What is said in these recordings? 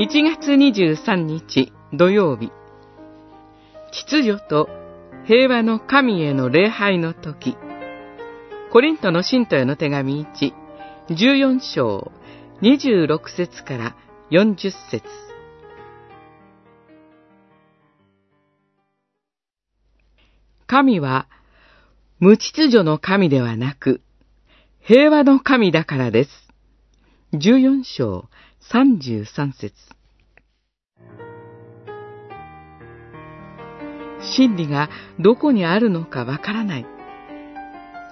1月23日土曜日、秩序と平和の神への礼拝の時、コリントの信徒への手紙1、14章26節から40節。神は無秩序の神ではなく、平和の神だからです。14章33節真理がどこにあるのかわからない。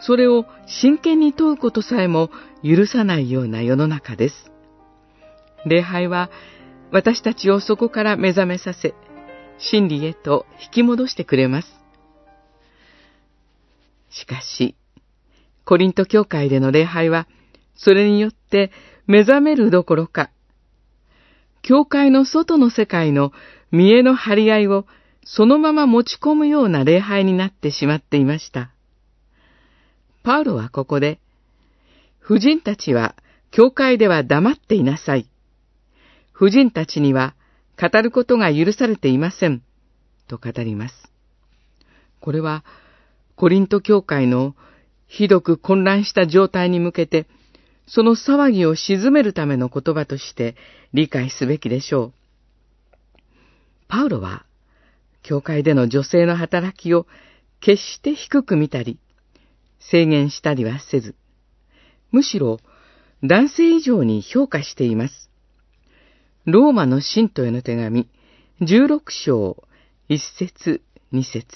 それを真剣に問うことさえも許さないような世の中です。礼拝は私たちをそこから目覚めさせ、真理へと引き戻してくれます。しかし、コリント教会での礼拝は、それによって目覚めるどころか、教会の外の世界の見栄の張り合いをそのまま持ち込むような礼拝になってしまっていました。パウロはここで、婦人たちは教会では黙っていなさい。婦人たちには語ることが許されていません。と語ります。これは、コリント教会のひどく混乱した状態に向けて、その騒ぎを鎮めるための言葉として理解すべきでしょう。パウロは、教会での女性の働きを決して低く見たり、制限したりはせず、むしろ男性以上に評価しています。ローマの信徒への手紙、16章、1節、2節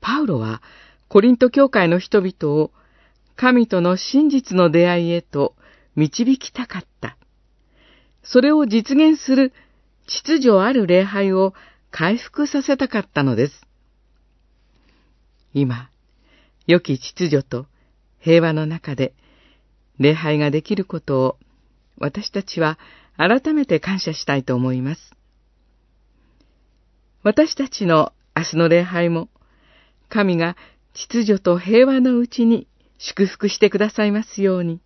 パウロは、コリント教会の人々を神との真実の出会いへと導きたかった。それを実現する秩序ある礼拝を回復させたかったのです。今、良き秩序と平和の中で礼拝ができることを私たちは改めて感謝したいと思います。私たちの明日の礼拝も神が秩序と平和のうちに祝福してくださいますように。